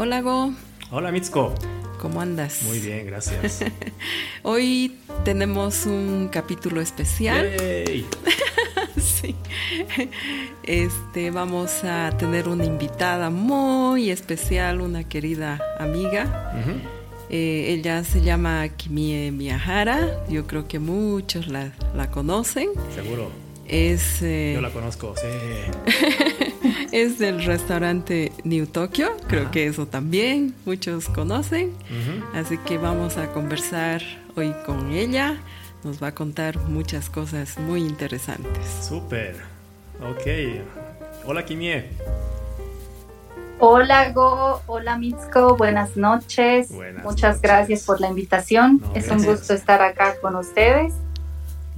Hola Go. Hola Mitsuko. ¿Cómo andas? Muy bien, gracias. Hoy tenemos un capítulo especial. ¡Yay! sí. Este, vamos a tener una invitada muy especial, una querida amiga. Eh, ella se llama Kimie Miyahara. Yo creo que muchos la, la conocen. Seguro. Es, eh, Yo la conozco, sí. es del restaurante New Tokyo. Creo Ajá. que eso también muchos conocen. Así que vamos a conversar hoy con ella. Nos va a contar muchas cosas muy interesantes. Súper. Ok. Hola Kimie. Hola Go, hola Mitsuko, buenas noches. Buenas Muchas noches. gracias por la invitación. No, es gracias. un gusto estar acá con ustedes.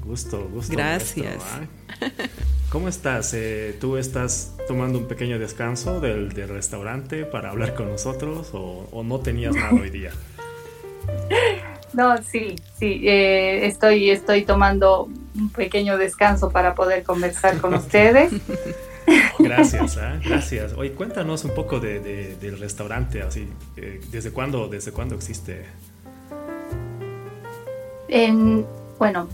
Gusto, gusto. Gracias. ¿ah? ¿Cómo estás? Eh, ¿Tú estás tomando un pequeño descanso del, del restaurante para hablar con nosotros o, o no tenías nada hoy día? No, sí, sí, eh, estoy, estoy tomando un pequeño descanso para poder conversar con ustedes. Gracias, ¿ah? gracias. Oye, cuéntanos un poco de, de- del restaurante, así. eh, ¿Desde cuándo, desde cuándo existe? En- bueno,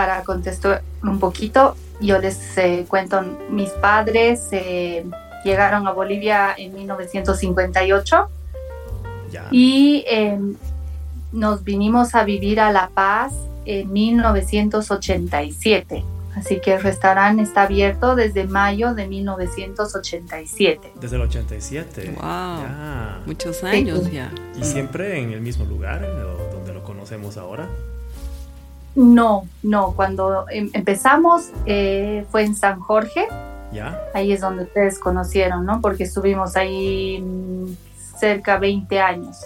para contestar un poquito, yo les eh, cuento, mis padres eh, llegaron a Bolivia en 1958. Ya. y eh, nos vinimos a vivir a La Paz en 1987. Así que el restaurante está abierto desde mayo de 1987. Desde el 87. Wow. Ya. Muchos años Sí. ya. ¿Y siempre en el mismo lugar donde lo conocemos ahora? No, no, cuando em- empezamos eh, fue en San Jorge, ¿Ya? ahí es donde ustedes conocieron, ¿no? Porque estuvimos ahí mm, cerca 20 años.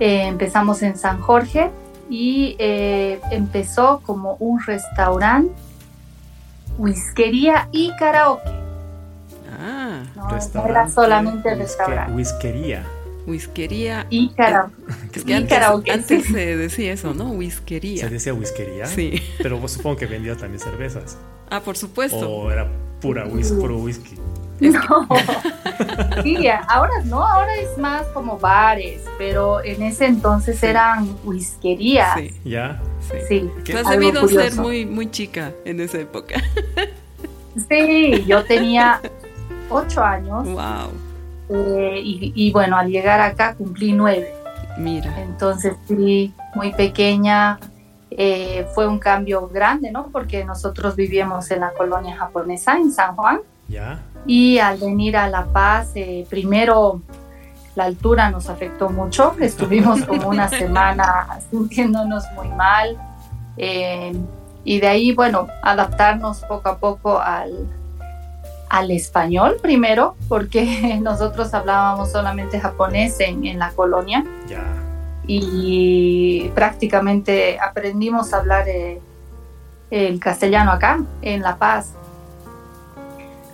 Eh, empezamos en San Jorge y eh, empezó como un restaurante, whiskería y karaoke. Ah, No, no era solamente whisky- restaurante. Whiskería. Whiskería. Y. Es que y antes, karaoke, antes sí. se decía eso, ¿no? ¿Se Whiskería. decía whiskería? Sí. Pero vos supongo que vendía también cervezas. Ah, por supuesto. O era pura whisky, puro whisky. No. Sí, ahora no, ahora es más como bares, pero en ese entonces Sí. eran whiskerías. Sí, ¿Ya? sí. Sí, has debido ser muy, muy chica en esa época. Sí, yo tenía ocho años Wow. Eh, y, y bueno, al llegar acá cumplí nueve. Mira. Entonces sí, muy pequeña. eh, fue un cambio grande, ¿no? Porque nosotros vivíamos en la colonia japonesa, en San Juan, ¿Ya? y al venir a La Paz, eh, primero la altura nos afectó mucho. Estuvimos como una semana sintiéndonos muy mal. eh, y de ahí, bueno, adaptarnos poco a poco al, al español primero, porque nosotros hablábamos solamente japonés en, en la colonia y prácticamente aprendimos a hablar eh, el castellano acá, en La Paz.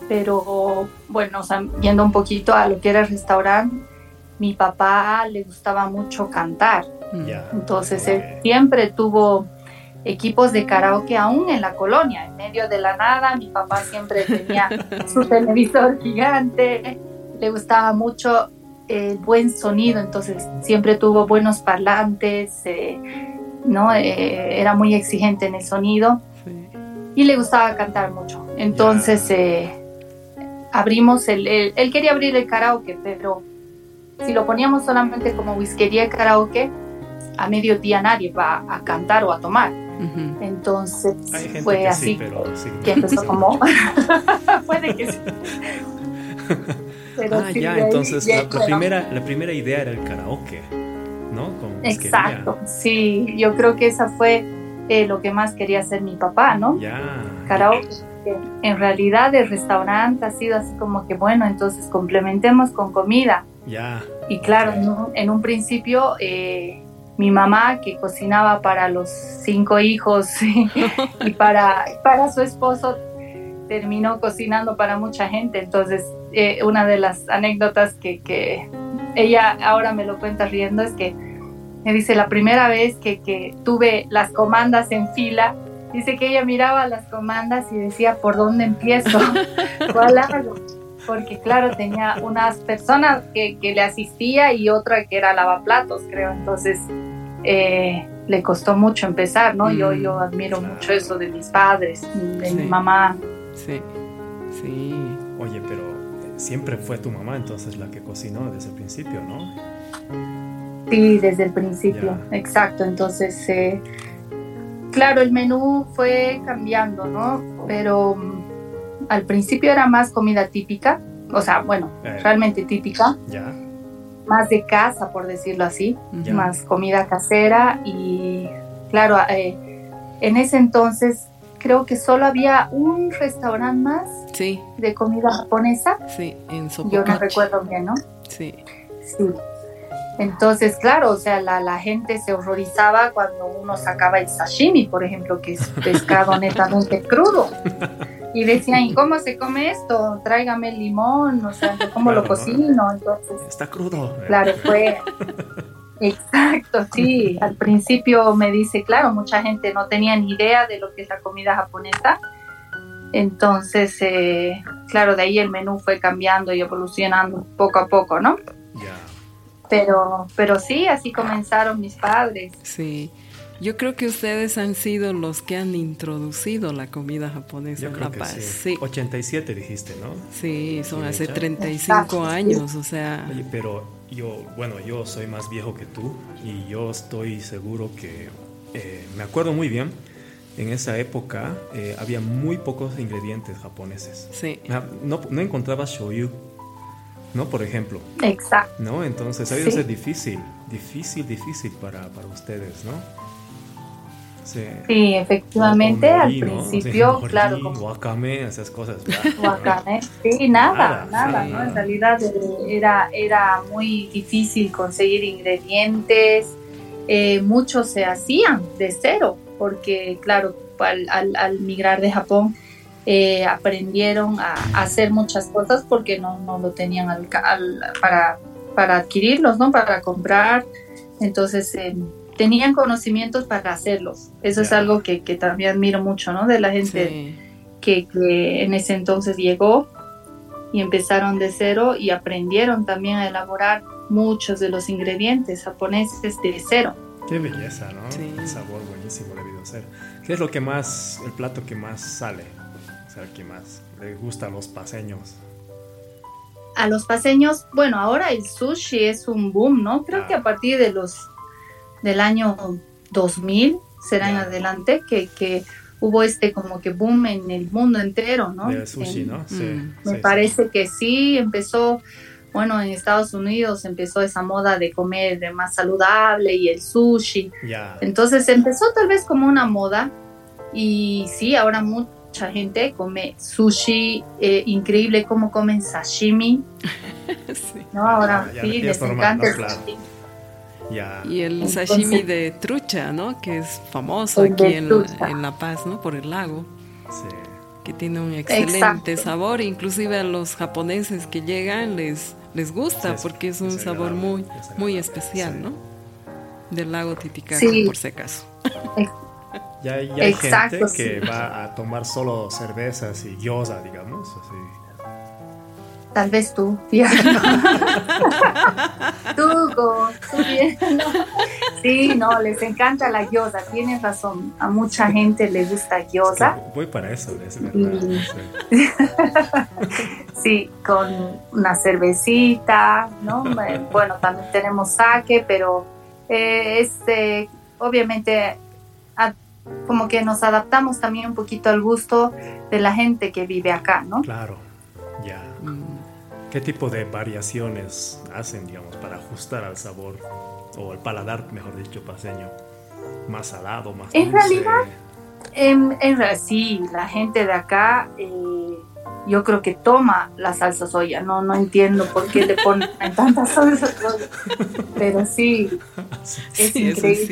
Pero bueno, o sea, yendo un poquito a lo que era el restaurante, mi papá le gustaba mucho cantar. Entonces él siempre tuvo equipos de karaoke aún en la colonia, en medio de la nada. Mi papá siempre tenía su televisor gigante, le gustaba mucho el buen sonido, entonces siempre tuvo buenos parlantes, eh, ¿no? Eh, era muy exigente en el sonido Sí. y le gustaba cantar mucho. Entonces eh, abrimos el, el- él quería abrir el karaoke, pero si lo poníamos solamente como whiskería y karaoke, a mediodía nadie va a cantar o a tomar. Entonces fue que así sí, pero sí. que empezó como puede que sí. Pero Ah, sí, ya, entonces la, primera, la primera idea era el karaoke, ¿no? Exacto, sí, yo creo que esa fue eh, lo que más quería hacer mi papá, ¿no? Ya. Karaoke. En realidad el restaurante ha sido así como que bueno, entonces complementemos con comida. Ya. Y claro, Ok. en un, en un principio eh, mi mamá que cocinaba para los cinco hijos y para, para su esposo terminó cocinando para mucha gente. Entonces, eh, una de las anécdotas que, que ella ahora me lo cuenta riendo es que me dice la primera vez que, que tuve las comandas en fila, dice que ella miraba las comandas y decía, ¿por dónde empiezo? ¿Cuál hago? Porque claro, tenía unas personas que, que le asistía y otra que era lavaplatos, creo. Entonces, eh, le costó mucho empezar, ¿no? Yo, yo Mm, admiro claro. mucho eso de mis padres, de mi mamá. Sí, sí. Oye, pero eh, siempre fue tu mamá entonces la que cocinó desde el principio, ¿no? Sí, desde el principio, Ya. exacto. Entonces, eh, claro, el menú fue cambiando, ¿no? Pero mm, al principio era más comida típica, o sea, bueno, Eh. realmente típica, Ya, más de casa, por decirlo así, Ya. más comida casera y, claro, eh, en ese entonces creo que solo había un restaurante más Sí, de comida japonesa, sí, en yo no Sopocachi. recuerdo bien, ¿no? Sí, Sí. Entonces, claro, o sea, la, la gente se horrorizaba cuando uno sacaba el sashimi, por ejemplo, que es pescado netamente crudo. Y decían, ¿y cómo se come esto? Tráigame el limón, o sea, ¿cómo Claro, lo ¿no? cocino? Entonces, está crudo. claro, fue... Exacto, sí. Al principio me dice, claro, mucha gente no tenía ni idea de lo que es la comida japonesa. Entonces, eh, claro, de ahí el menú fue cambiando y evolucionando poco a poco, ¿no? Ya, Pero, pero sí, así comenzaron mis padres. sí. Yo creo que ustedes han sido los que han introducido la comida japonesa yo en creo La que Paz. sí. Sí, 87 dijiste, ¿no? sí, son hace ya. 35 Exacto, sí. años, o sea, Oye, pero yo, bueno, yo soy más viejo que tú y yo estoy seguro que eh, me acuerdo muy bien. En esa época eh, había muy pocos ingredientes japoneses. sí, No, no encontrabas shoyu, ¿no? Por ejemplo, Exacto. ¿no? Entonces ha Sí. ser difícil, difícil, difícil para, para ustedes, ¿no? Sí. Sí, efectivamente, al principio, Sí, claro, como wakame, esas cosas. wakame. Sí, nada, Nada, nada, sí. ¿no? En realidad eh, era, era muy difícil conseguir ingredientes. eh, muchos se hacían de cero, porque, claro, al, al- al migrar de Japón, eh, aprendieron a, a hacer muchas cosas porque no, no lo tenían al al- para, para adquirirlos, ¿no? Para comprar. Entonces, eh, tenían conocimientos para hacerlos. Eso es algo que, que también admiro mucho, ¿no? De la gente sí, que, que en ese entonces llegó y empezaron de cero y aprendieron también a elaborar muchos de los ingredientes japoneses de cero. Qué belleza, ¿no? Sí. El sabor buenísimo debido ser. ¿Qué es lo que más, el plato que más sale? O sea, que más le gusta a los paseños. A los paseños, bueno, ahora el sushi es un boom, ¿no? Creo Ah. que a partir de los del año 2000 será en adelante que, que hubo este como que boom en el mundo entero, ¿no? De sushi, En- ¿no? Sí. Mm. Me sí, parece que sí, empezó, bueno, en Estados Unidos empezó esa moda de comer de más saludable y el sushi. Ya. Entonces empezó tal vez como una moda y sí, ahora mucha gente come sushi, eh, increíble cómo comen sashimi, sí. ¿no? Ahora sí, les encanta ¿no? el Claro. sushi. Y el Entonces- sashimi de trucha, ¿no? Que es famoso aquí en, en La Paz, ¿no? Por el lago, Sí. que tiene un excelente Exacto. sabor. Inclusive a los japoneses que llegan les, les gusta Sí, porque es un es sabor muy, es muy especial, sí. ¿no? Del lago Titicaca, Sí. por si acaso. Ya, ya hay Exacto, gente que sí. va a tomar solo cervezas y gyoza, digamos. Así. Tal vez tú, ya. tú, Go, tú bien, ¿no? Sí, no, les encanta la gyoza, tienes razón. A mucha gente le gusta Es gyoza. que voy para eso, es verdad. Y- sí. Sí, con una cervecita, ¿no? Bueno, también tenemos sake, pero eh, este, obviamente a- como que nos adaptamos también un poquito al gusto de la gente que vive acá, ¿no? Claro. Ya. ¿Qué tipo de variaciones hacen, digamos, para ajustar al sabor o al paladar, mejor dicho, paseño? Más salado, más En dulce. realidad, En, en realidad, sí, la gente de acá, eh, yo creo que toma la salsa soya. No, no entiendo por qué le ponen tanta salsa soya. Pero sí, es Sí, eso es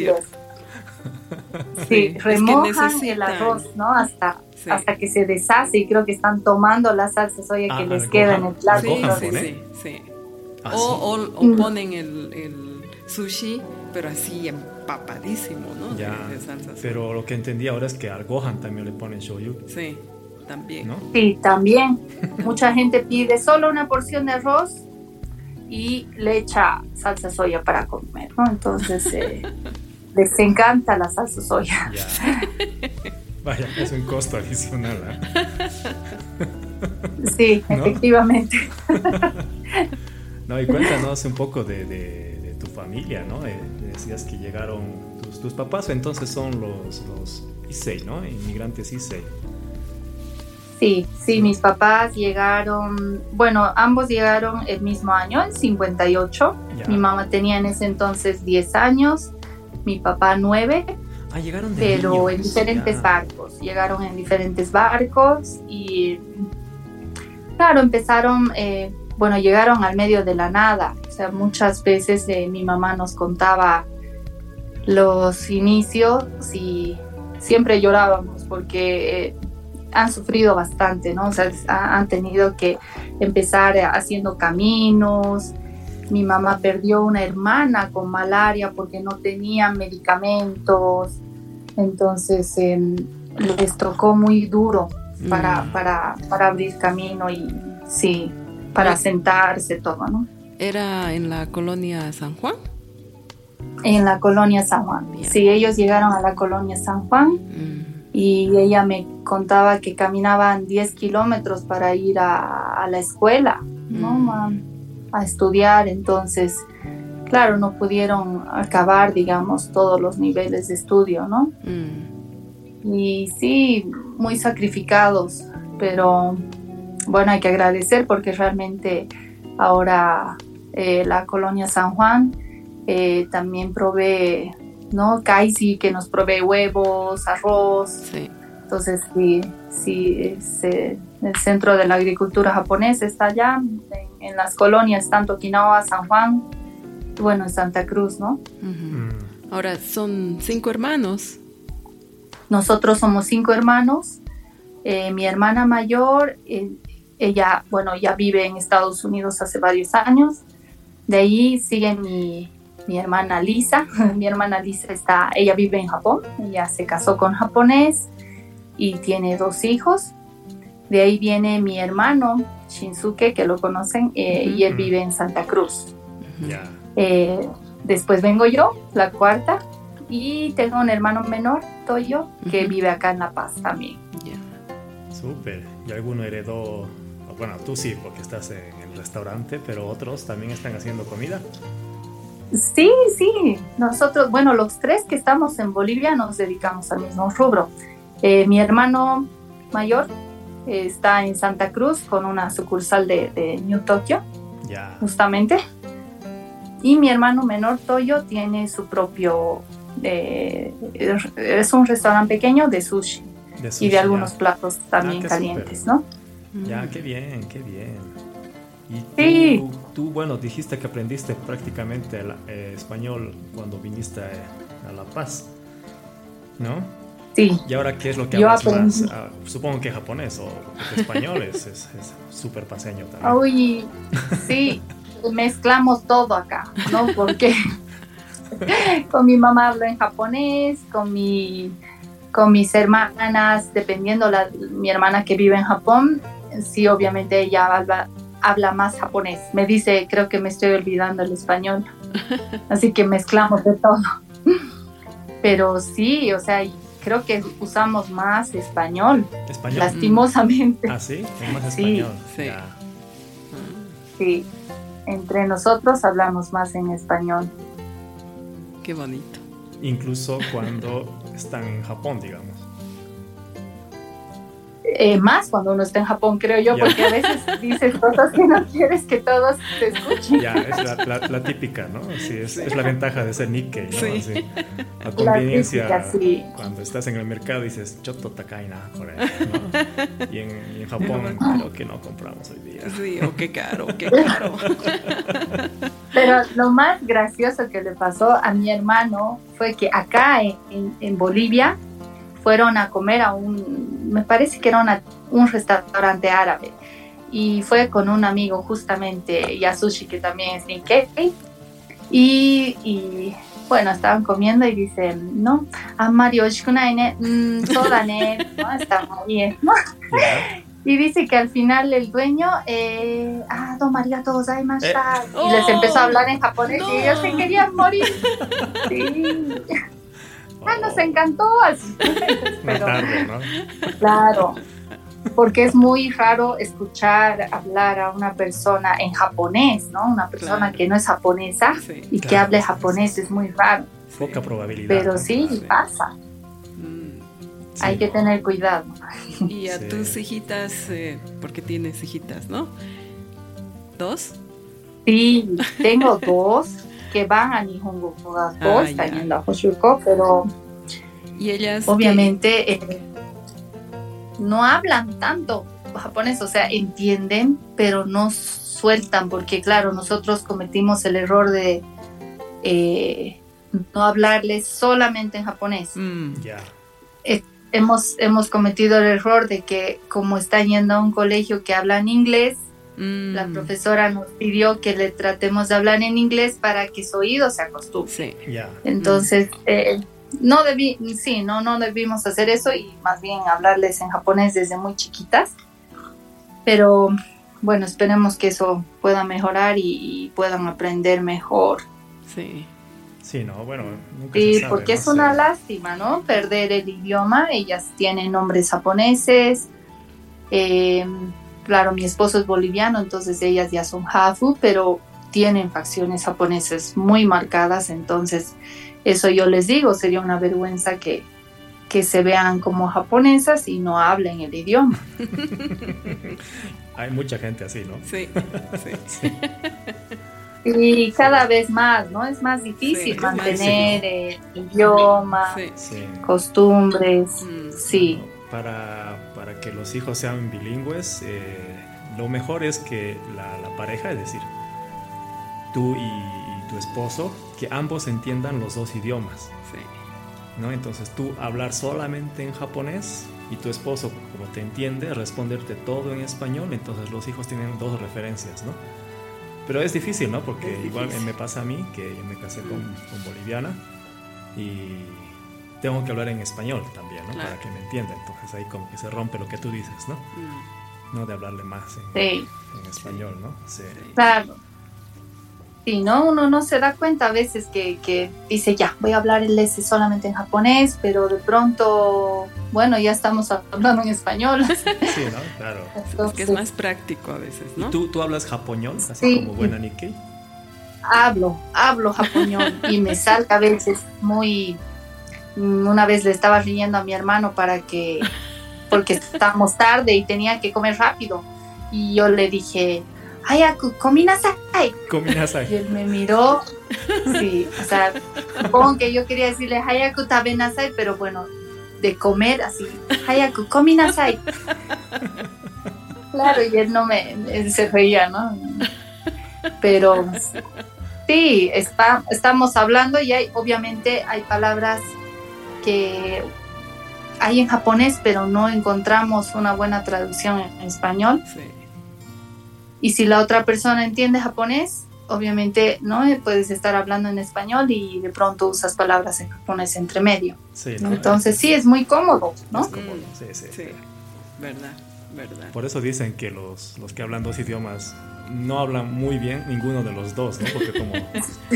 Sí, Sí, es que remojan el arroz, ¿no? Hasta, Sí. hasta que se deshace y creo que están tomando la salsa soya Ah, que les queda en el plato. Sí, sí, sí, sí. Ah, O, sí. o- o Mm. ponen el, el sushi, pero así empapadísimo, ¿no? De- Ya, de salsa soya. pero lo que entendí ahora es que al Gohan también le ponen shoyu. Sí, también. ¿no? Sí, también. Mucha gente pide solo una porción de arroz y le echa salsa soya para comer, ¿no? Entonces eh, les encanta la salsa soya. Vaya, es un costo adicional. ¿eh? Sí, efectivamente. no, y cuéntanos un poco de, tu familia, ¿no? Eh, decías que llegaron tus, papás, entonces son los, los ISEI, ¿no? Inmigrantes ISEI. Sí, sí, mis papás llegaron, bueno, ambos llegaron el mismo año, en 58. Mi mamá tenía en ese entonces 10 años, mi papá 9. Ah, llegaron de Pero en diferentes barcos, llegaron en diferentes barcos y, claro, empezaron, eh, bueno, llegaron al medio de la nada. O sea, muchas veces eh, mi mamá nos contaba los inicios y siempre llorábamos porque eh, han sufrido bastante, ¿no? O sea, han tenido que empezar haciendo caminos. Mi mamá perdió una hermana con malaria porque no tenía medicamentos. Entonces em, les tocó muy duro para, mm. para, para, abrir camino y sí, para sentarse todo, ¿no? ¿Era en la colonia San Juan? En la colonia San Juan. Sí, ellos llegaron a la colonia San Juan. Mm y ella me contaba que caminaban 10 kilómetros para ir a, la escuela, ¿no? Mm. A, estudiar, entonces, claro, no pudieron acabar, digamos, todos los niveles de estudio, ¿no? Mm. Y sí, muy sacrificados, pero bueno, hay que agradecer porque realmente ahora eh, la colonia San Juan eh, también provee ¿no? Kaisi que nos provee huevos, arroz. Sí. Entonces, sí, sí el centro de la agricultura japonesa está allá, en, las colonias, tanto Okinawa, San Juan, bueno, en Santa Cruz, ¿no? Mm. Ahora, son cinco hermanos. Nosotros somos cinco hermanos. Eh, mi hermana mayor, eh, ella, bueno, ya vive en Estados Unidos hace varios años. De ahí sigue mi, mi hermana Lisa. mi hermana Lisa está, ella vive en Japón, ella se casó con japonés y tiene dos hijos. De ahí viene mi hermano Shinsuke, que lo conocen, eh, y él vive en Santa Cruz. Eh, después vengo yo, la cuarta, y tengo un hermano menor, Toyo, que vive acá en La Paz también. Súper. ¿Y alguno heredó? Bueno, tú sí, porque estás en el restaurante, pero otros también están haciendo comida. Sí, sí, nosotros, bueno, los tres que estamos en Bolivia nos dedicamos al mismo rubro. Eh, mi hermano mayor está en Santa Cruz con una sucursal de, New Tokyo, justamente. Y mi hermano menor, Toyo, tiene su propio, eh, es un restaurante pequeño de sushi, y de algunos platos también ah, calientes, ¿no? Ya, qué bien, qué bien. Y tú, bueno, dijiste que aprendiste prácticamente el, eh, español cuando viniste a, La Paz, ¿no? Sí. ¿Y ahora qué es lo que hablas más? Ah, supongo que japonés o español es súper paseño también. Uy, sí, mezclamos todo acá, ¿no? Porque con mi mamá hablo en japonés, con mi con mis hermanas, dependiendo la, mi hermana que vive en Japón, sí, obviamente ella habla, habla más japonés. Me dice, creo que me estoy olvidando el español. Así que mezclamos de todo. Pero sí, o sea, creo que usamos más español. ¿Español? Lastimosamente. ¿Ah, sí? más español. Sí. Sí. Entre nosotros hablamos más en español. Qué bonito. Incluso cuando están en Japón, digamos. Eh, más cuando uno está en Japón, creo yo, porque a veces dices cosas que no quieres que todos te escuchen. Ya, es la, típica, ¿no? Sí, es, la ventaja de ser Nikkei, ¿no? Sí. La conveniencia, cuando estás en el mercado dices, choto takaina, por ahí, ¿no? Y en, Japón creo que no compramos hoy día. Sí, o qué caro, qué caro. Pero lo más gracioso que le pasó a mi hermano fue que acá en, en Bolivia, fueron a comer a un, me parece que era un restaurante árabe. Y fue con un amigo justamente, Yasushi, que también es Nikkei. Y, y bueno, estaban comiendo y dicen, no, a Mario Shkunaine, mmm, toda ¿no? Está bien, ¿no? Y dice que al final el dueño, eh, ah, don María Tozaimashita, eh. y les empezó a hablar en japonés y ellos se querían morir. Sí. Ah, nos encantó así. Pero, ¿no? Claro, porque es muy raro escuchar hablar a una persona en japonés, ¿no? Una persona que no es japonesa y que hable japonés es muy raro. Poca probabilidad. Pero sí, pasa. Hay que tener cuidado. Y a tus hijitas, eh, porque tienes hijitas, ¿no? ¿Dos? Sí, tengo dos que van a Nihongo Kogako, ah, están yendo a Hoshurko, pero ¿Y ellas obviamente eh, no hablan tanto japonés, o sea, entienden, pero no sueltan, porque claro, nosotros cometimos el error de eh, no hablarles solamente en japonés. Mm. hemos, hemos cometido el error de que como están yendo a un colegio que habla en inglés, la mm. profesora nos pidió que le tratemos de hablar en inglés para que su oído se acostumbre. Entonces, eh, no debí, sí, no, no debimos hacer eso y más bien hablarles en japonés desde muy chiquitas. Pero bueno, esperemos que eso pueda mejorar y, puedan aprender mejor. Sí. Sí, no, bueno, nunca sí, porque es una lástima, ¿no? Perder el idioma. Ellas tienen nombres japoneses. Eh, claro, mi esposo es boliviano, entonces ellas ya son Hafu, pero tienen facciones japonesas muy marcadas, entonces eso yo les digo, sería una vergüenza que, que se vean como japonesas y no hablen el idioma. Hay mucha gente así, ¿no? Sí, sí. Y cada vez más, ¿no? Es más difícil mantener el idioma, costumbres, mm. sí. Para, para que los hijos sean bilingües, eh, lo mejor es que la, pareja, es decir, tú y, tu esposo, que ambos entiendan los dos idiomas. ¿no? Entonces tú hablar solamente en japonés y tu esposo, como te entiende, responderte todo en español, entonces los hijos tienen dos referencias, ¿no? Pero es difícil, ¿no? Porque igual me pasa a mí, que yo me casé con, con, boliviana y tengo que hablar en español también, ¿no? Para que me entienda. Entonces ahí como que se rompe lo que tú dices, ¿no? Mm. No de hablarle más en, en español, ¿no? Sí. Claro. Sí, ¿no? Uno no se da cuenta a veces que, dice, ya, voy a hablar el S solamente en japonés, pero de pronto, bueno, ya estamos hablando en español. Sí, ¿no? Claro. es que es más práctico a veces, ¿no? ¿Y tú, tú hablas japonol, así como buena Nikkei? Hablo, hablo japonol y me salta a veces muy... Una vez le estaba riendo a mi hermano para que... porque estábamos tarde y tenía que comer rápido. Y yo le dije, Hayaku, kominasai. Kominasai. Y él me miró. Sí, o sea, supongo que yo quería decirle Hayaku tabenasai, pero bueno, de comer así. Hayaku, kominasai. Claro, y él no me, él se reía, ¿no? Pero sí, está, estamos hablando y hay, obviamente hay palabras que hay en japonés, pero no encontramos una buena traducción en español. Sí. Y si la otra persona entiende japonés, obviamente no puedes estar hablando en español y de pronto usas palabras en japonés entre medio. Entonces sí, es muy cómodo, ¿no? Es cómodo, sí, sí. sí. Verdad, verdad. Por eso dicen que los, los que hablan dos idiomas no hablan muy bien ninguno de los dos, ¿no? Porque como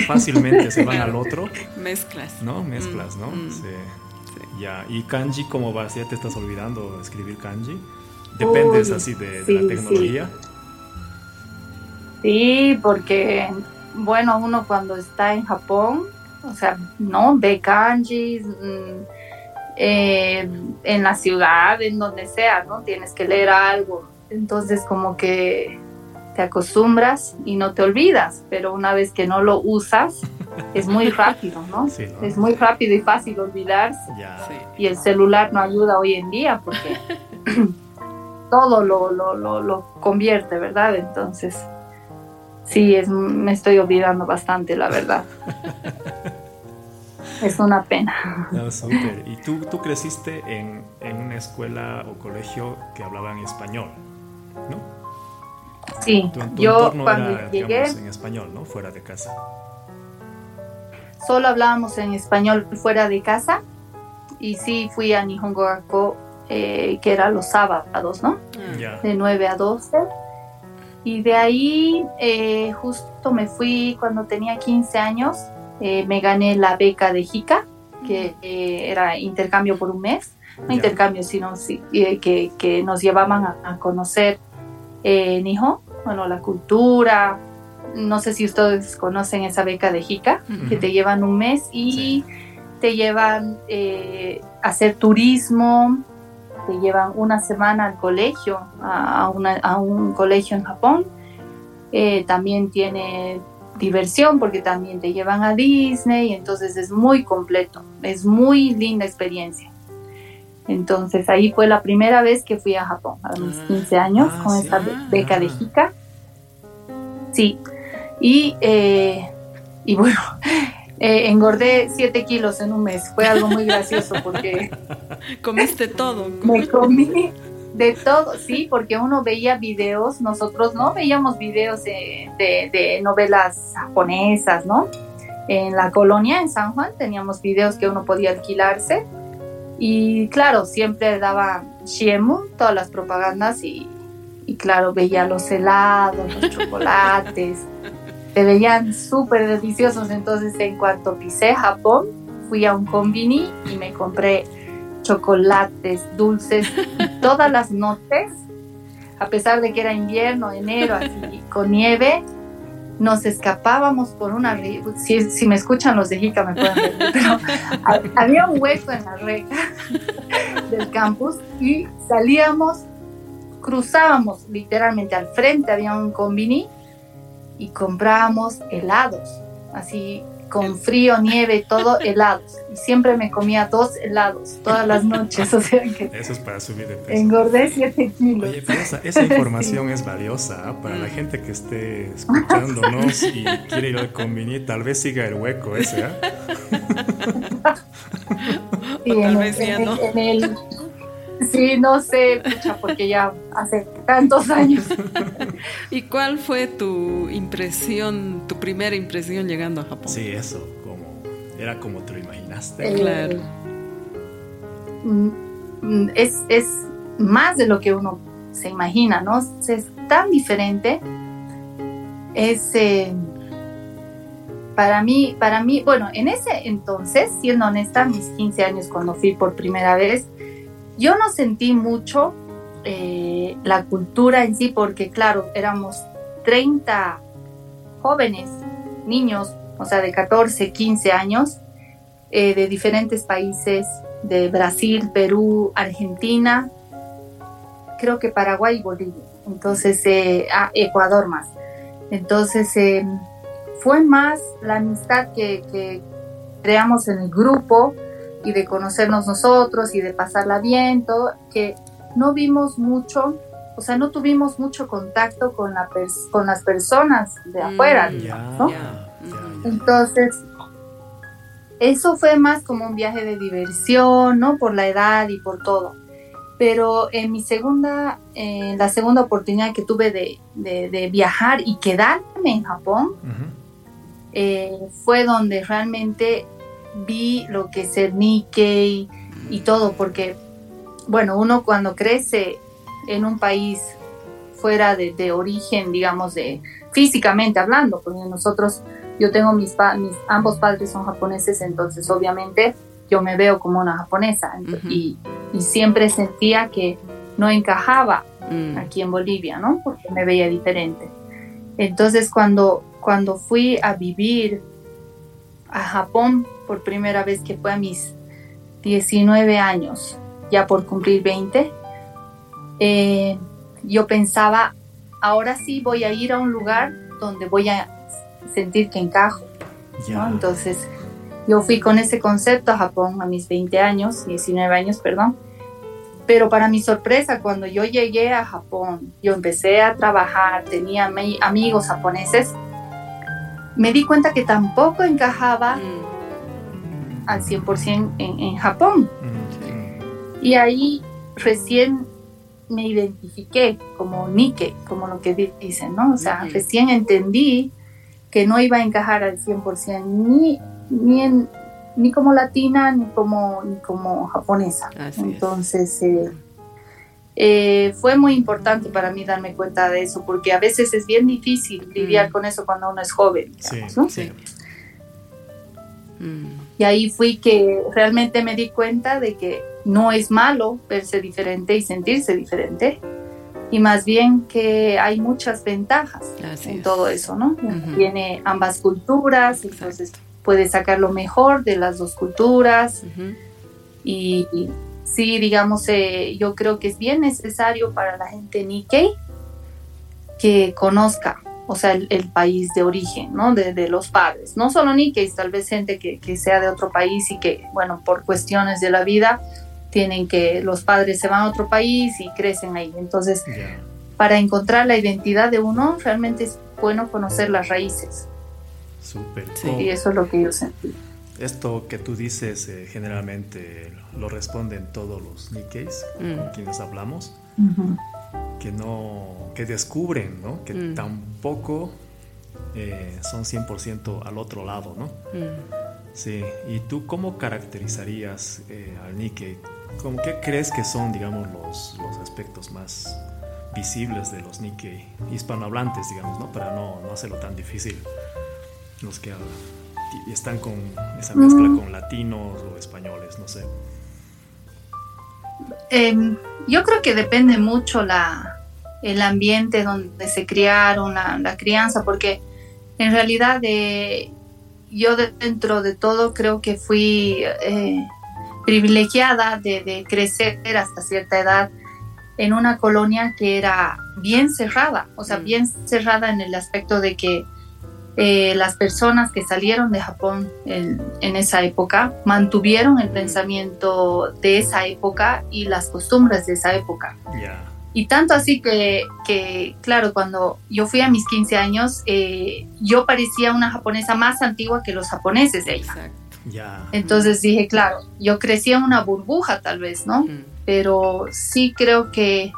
fácilmente se van al otro. Mezclas. ¿No? Mezclas, ¿no? Mm, mm. Sí. Ya, y kanji, ¿cómo vas? ¿Ya te estás olvidando escribir kanji? Dependes así de, de la tecnología. Sí, porque, bueno, uno cuando está en Japón, o sea, no ve kanjis mm, eh, en la ciudad, en donde sea, ¿no? Tienes que leer algo. Entonces, como que te acostumbras y no te olvidas, pero una vez que no lo usas, es muy rápido, ¿no? Es muy rápido y fácil olvidarse. Y el celular no ayuda hoy en día porque todo lo, lo, lo, lo convierte, ¿verdad? Entonces sí, es, me estoy olvidando bastante, la verdad. es una pena. No. ¿Y tú, tú creciste en, en, una escuela o colegio que hablaban español, no? Sí, yo cuando llegué... en español, ¿no? Fuera de casa. solo hablábamos en español fuera de casa y sí fui a Nihongo Gakko, eh, que era los sábados, ¿no? Ya. De 9 a 12. Y de ahí eh, justo me fui cuando tenía 15 años, eh, me gané la beca de JICA, que eh, era intercambio por un mes, no intercambio, sino sí, eh, que, que nos llevaban a, a conocer eh, Nihon, bueno, la cultura. No sé si ustedes conocen esa beca de JICA, que te llevan un mes y te llevan eh, a hacer turismo, te llevan una semana al colegio, a, a una- a un colegio en Japón. Eh, también tiene diversión porque también te llevan a Disney, entonces es muy completo, es muy linda experiencia. Entonces ahí fue la primera vez que fui a Japón, a mis Ah, 15 años, ah, con sí. esta be- beca de Ah. JICA. Sí, y, eh, y bueno, eh, engordé 7 kilos en un mes. Fue algo muy gracioso porque Comiste todo. me comí de todo, sí, porque uno veía videos, nosotros no veíamos videos de, de- de novelas japonesas, ¿no? En la colonia, en San Juan, teníamos videos que uno podía alquilarse. Y claro, siempre daba Shiemu, todas las propagandas, y, y claro, veía los helados, los chocolates, se veían súper deliciosos. Entonces, en cuanto pisé Japón, fui a un combini y me compré chocolates, dulces, y todas las noches, a pesar de que era invierno, enero, así con nieve, nos escapábamos por una si, si me escuchan los de Jica me pueden ver, pero ha- había un hueco en la reja del campus y salíamos, cruzábamos literalmente al frente, había un combini y comprábamos helados, así con frío, nieve, todo helados. Y siempre me comía dos helados todas las noches, o sea que Eso es para subir de peso. engordé 7 kilos. Oye, pero esa, esa información es valiosa ¿ah? para la gente que esté escuchándonos y quiere ir al convini, tal vez siga el hueco ese, ¿ah? Sí, O tal en vez ya en no. el- en el- sí, no sé, pucha, porque ya hace tantos años. ¿Y cuál fue tu impresión, tu primera impresión llegando a Japón? Sí, eso, como, era como te lo imaginaste. Eh, Claro. mm, mm, Es, es más de lo que uno se imagina, ¿no? Es tan diferente. Es eh, para mí, para mí, bueno, en ese entonces, siendo honesta, mis 15 años cuando fui por primera vez, yo no sentí mucho eh, la cultura en sí, porque claro, éramos 30 jóvenes, niños, o sea, de 14, 15 años, eh, de diferentes países, de Brasil, Perú, Argentina, creo que Paraguay y Bolivia, entonces, eh, ah, Ecuador más. Entonces, eh, fue más la amistad que creamos en el grupo y de conocernos nosotros y de pasarla bien, todo, que no vimos mucho, o sea, no tuvimos mucho contacto con, la pers- con las personas de afuera, Mm, digamos, Ya, ¿no? Entonces, eso fue más como un viaje de diversión, ¿no? Por la edad y por todo. Pero en mi segunda, en la segunda oportunidad que tuve de, de- de viajar y quedarme en Japón, eh, fue donde realmente vi lo que es el Nikkei y todo, porque, bueno, uno cuando crece en un país fuera de, de origen, digamos, de físicamente hablando, porque nosotros, yo tengo mis, pa- mis ambos padres son japoneses, entonces obviamente yo me veo como una japonesa y, y siempre sentía que no encajaba Mm. aquí en Bolivia, ¿no? Porque me veía diferente. Entonces, cuando, cuando fui a vivir a Japón por primera vez, que fue a mis 19 años, ya por cumplir 20, eh, yo pensaba, ahora sí voy a ir a un lugar donde voy a sentir que encajo, ¿no? Ya. Entonces, yo fui con ese concepto a Japón a mis 20 años, 19 años, perdón. Pero para mi sorpresa, cuando yo llegué a Japón, yo empecé a trabajar, tenía ami- amigos japoneses, me di cuenta que tampoco encajaba Mm. al 100% en, en Japón. Mm, Y ahí recién me identifiqué como Nike, como lo que di- dicen, ¿no? O sea, recién entendí que no iba a encajar al 100% ni ni, en, ni como latina ni como, ni como japonesa. Entonces, eh, eh, fue muy importante para mí darme cuenta de eso, porque a veces es bien difícil lidiar mm. con eso cuando uno es joven. sí, mm. Y ahí fui que realmente me di cuenta de que no es malo verse diferente y sentirse diferente, y más bien que hay muchas ventajas en todo eso, ¿no? Tiene ambas culturas, entonces puede sacar lo mejor de las dos culturas y, sí, digamos, eh, yo creo que es bien necesario para la gente Nikkei que conozca, o sea, el, país de origen, ¿no? De, los padres. No solo Nikkei, tal vez gente que, que, sea de otro país y que, bueno, por cuestiones de la vida, tienen que, los padres se van a otro país y crecen ahí. Entonces, para encontrar la identidad de uno, realmente es bueno conocer las raíces. Súper. Y eso es lo que yo sentí. Esto que tú dices eh, generalmente lo responden todos los Nikkeis con mm. quienes hablamos, que no, que descubren, ¿no? Que mm. tampoco eh, son 100% al otro lado, ¿no? Mm. Sí, ¿y tú cómo caracterizarías eh, al Nikkei? ¿Cómo, ¿Qué crees que son, digamos, los, los aspectos más visibles de los Nikkei hispanohablantes, digamos, ¿no? Para no, no hacerlo tan difícil. Los que están con esa mezcla mm. con latinos o españoles, no sé. Em, yo creo que depende mucho la, el ambiente donde se criaron, la, la crianza, porque en realidad de, yo dentro de todo creo que fui eh, privilegiada de, crecer hasta cierta edad en una colonia que era bien cerrada, o sea, mm. bien cerrada en el aspecto de que eh, las personas que salieron de Japón en, esa época mantuvieron el pensamiento de esa época y las costumbres de esa época. Y tanto así que, que, claro, cuando yo fui a mis 15 años, eh, yo parecía una japonesa más antigua que los japoneses de ella. Entonces dije, claro, yo crecí en una burbuja tal vez, ¿no? Pero sí creo que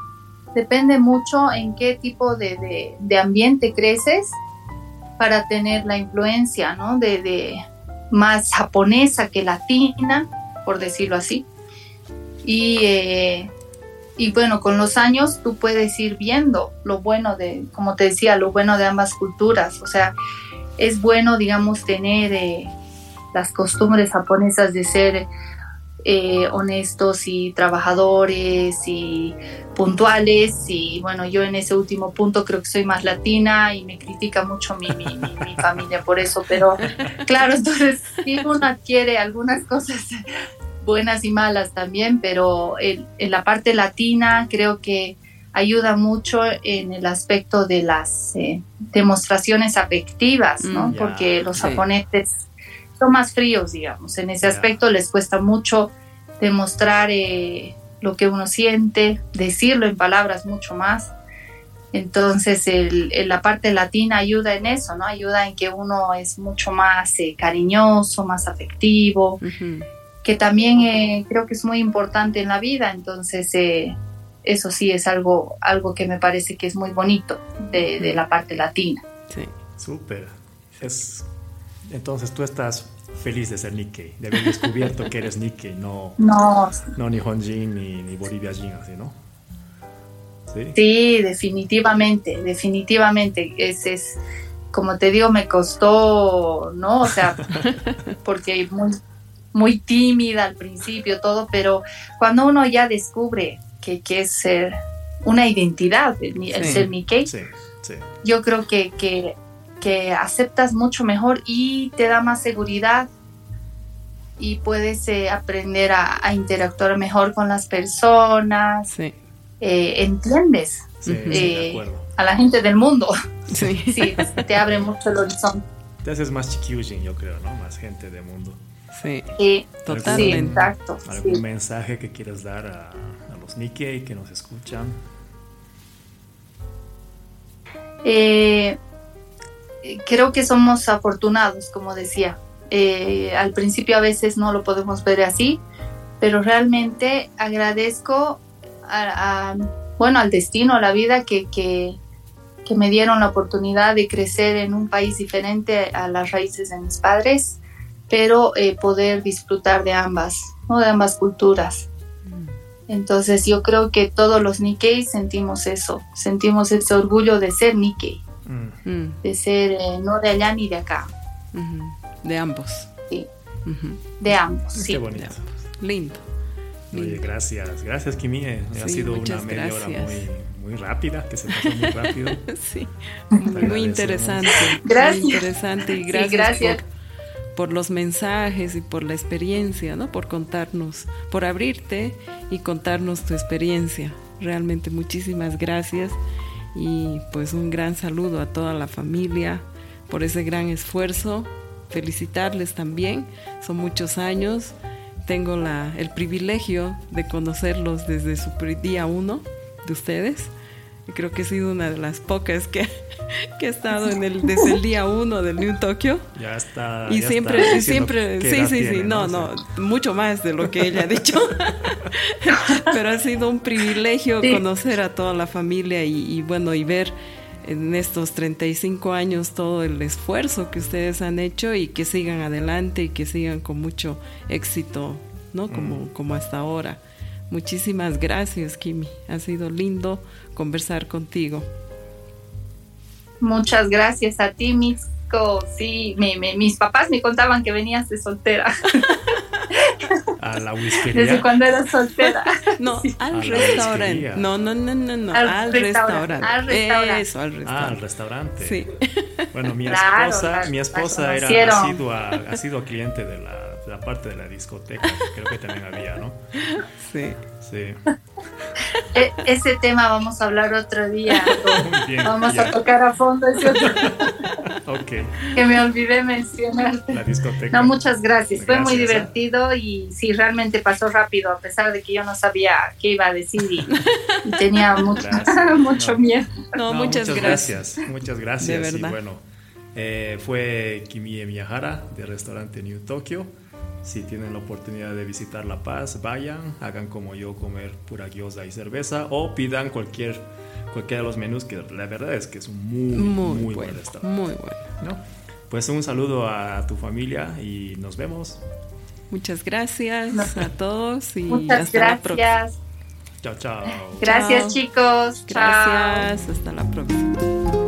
depende mucho en qué tipo de, de, ambiente creces para tener la influencia, ¿no? De, de, más japonesa que latina, por decirlo así. Y eh, y bueno, con los años tú puedes ir viendo lo bueno de, como te decía, lo bueno de ambas culturas. O sea, es bueno, digamos, tener eh, las costumbres japonesas de ser eh, honestos y trabajadores y puntuales. Y bueno, yo en ese último punto creo que soy más latina y me critica mucho mi, mi, mi familia por eso. Pero claro, entonces si uno adquiere algunas cosas buenas y malas también, pero en, la parte latina creo que ayuda mucho en el aspecto de las eh, demostraciones afectivas, ¿no? Mm, Porque los japoneses más fríos, digamos. En ese aspecto les cuesta mucho demostrar eh, lo que uno siente, decirlo en palabras mucho más. Entonces, la parte latina ayuda en eso, ¿no? Ayuda en que uno es mucho más eh, cariñoso, más afectivo que también eh, creo que es muy importante en la vida, entonces eh, eso sí es algo, algo que me parece que es muy bonito de, la parte latina. Sí, súper. Es, entonces tú estás feliz de ser Nikkei, de haber descubierto que eres Nikkei, no, no, no Nihonjin ni, ni Boliviajin, así, ¿no? ¿Sí? sí, definitivamente, definitivamente. Es, es, como te digo, me costó, ¿no? O sea, porque muy, muy tímida al principio, todo, pero cuando uno ya descubre que, que es ser una identidad, el, ser Mickey, yo creo que, que, que, aceptas mucho mejor y te da más seguridad y puedes eh, aprender a, interactuar mejor con las personas, eh, entiendes eh, a la gente del mundo. Sí. te abre mucho el horizonte. Te haces más chiquiujin, yo creo, ¿no? Más gente del mundo. Sí, totalmente. exacto. ¿Algún mensaje que quieras dar a, los Nikkei que nos escuchan? Eh, creo que somos afortunados, como decía. Eh, al principio a veces no lo podemos ver así, pero realmente agradezco a, bueno, al destino, a la vida que, que, que me dieron la oportunidad de crecer en un país diferente a las raíces de mis padres pero eh, poder disfrutar de ambas, ¿no? de ambas culturas. Entonces yo creo que todos los Nikkei sentimos eso, sentimos ese orgullo de ser Nikkei, mm. de ser eh, no de allá ni de acá. De ambos. Sí. De ambos. sí. Qué bonito. Lindo. Oye, gracias. Gracias, Kimi. Eh, ha sido una media hora muy, muy rápida, que se pasó muy rápido. sí. Muy interesante. Gracias. Muy interesante y gracias, gracias. Por, por, los mensajes y por la experiencia, ¿no? Por contarnos, por abrirte y contarnos tu experiencia. Realmente muchísimas gracias y pues un gran saludo a toda la familia por ese gran esfuerzo. Felicitarles también, son muchos años tengo la, el privilegio de conocerlos desde su día uno de ustedes. Y creo que he sido una de las pocas que, que he estado en el, desde el día uno del New Tokyo. Ya está. Y siempre, siempre, sí, sí, sí, no, no, mucho más de lo que ella ha dicho. Pero ha sido un privilegio conocer a toda la familia y, y bueno, y ver en estos 35 años todo el esfuerzo que ustedes han hecho y que sigan adelante y que sigan con mucho éxito, ¿no? Como, mm. como hasta ahora. Muchísimas gracias, Kimi. Ha sido lindo conversar contigo. Muchas gracias a ti, Mitsko. Sí, mis papás me contaban que venías de soltera. a la whiskería. Desde cuando era soltera. No, al restaurante. No, no, no, no, no. Al, restaurante. Al restaurante. Eso, al restaurante. Ah, al restaurante. Sí. Bueno, mi esposa, mi esposa era asidua, asidua cliente de la, la parte de la discoteca. Creo que también había, ¿no? Sí. Sí. E, ese tema vamos a hablar otro día. vamos a tocar a fondo ese otro okay. Que me olvidé mencionar. La discoteca. No, muchas gracias. Fue muy divertido y sí, realmente pasó rápido, a pesar de que yo no sabía qué iba a decir y, tenía mucho, mucho miedo. No, muchas, gracias. Muchas gracias. Y bueno, eh, fue Kimi Miyahara de restaurante New Tokyo. Si tienen la oportunidad de visitar La Paz, vayan, hagan como yo, comer pura gyoza y cerveza o pidan cualquier, cualquiera de los menús que la verdad es que es un muy, muy, muy buen restaurante. Muy bueno. Pues un saludo a tu familia y nos vemos. Muchas gracias a todos y Muchas hasta gracias. la próxima. Chao, chao. Gracias chicos. Gracias, hasta la próxima.